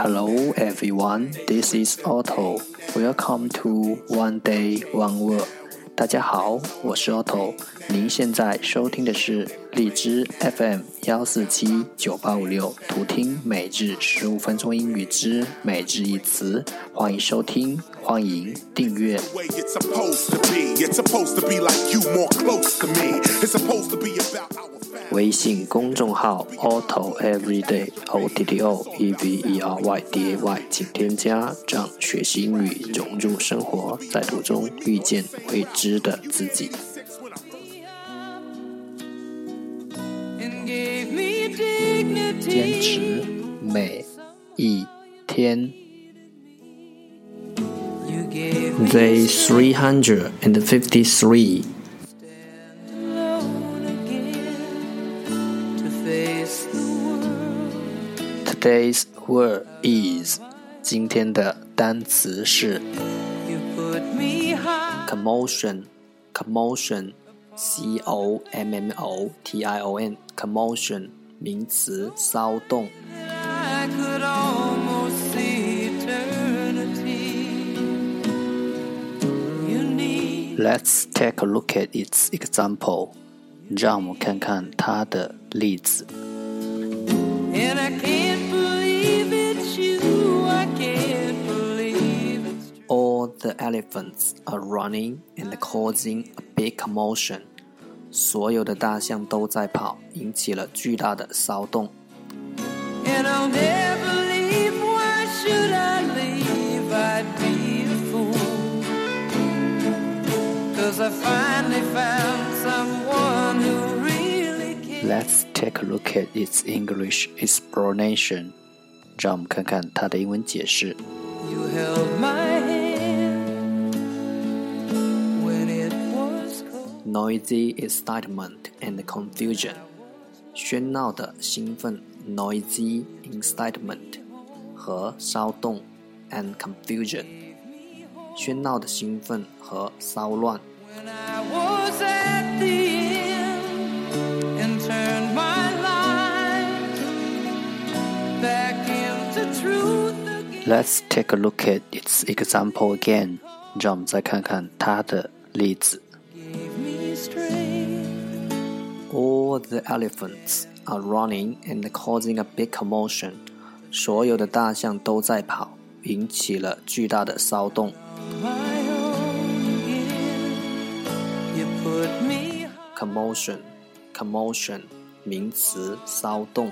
Hello everyone, this is Otto. Welcome to One Day One Word. 大家好，我是 Otto。您现在收听的是荔枝 FM 幺四七九八五六，图听每日十五分钟英语之每日一词。欢迎收听，欢迎订阅。微信公众号 Otto Everyday O T T O E V E R Y D A Y，请添加，让学习英语融入生活，在途中遇见未知的自己。坚持每一天。Day three hundred and fifty-three. Today's word is 今天的单词是 commotion commotion c o m m o t i o n commotion 名词骚动。Let's take a look at its example. 让我们看看它的例子。All the elephants are running and causing a big commotion. 所有的大象都在跑，引起了巨大的骚动。And I'll never leave. Why should I leave? I'd be a fool. Cause I finally found someone who really cares. Let's take a look at its English explanation. 让我们看看它的英文解释。You held my Noisy excitement and confusion. 喧闹的兴奋，noisy excitement 和骚动，and confusion。喧闹的兴奋和骚乱。Let's take a look at its example again. 让我们再看看它的例子。 All the elephants are running and causing a big commotion. 所有的大象都在跑，引起了巨大的骚动。Commotion, commotion，名词，骚动。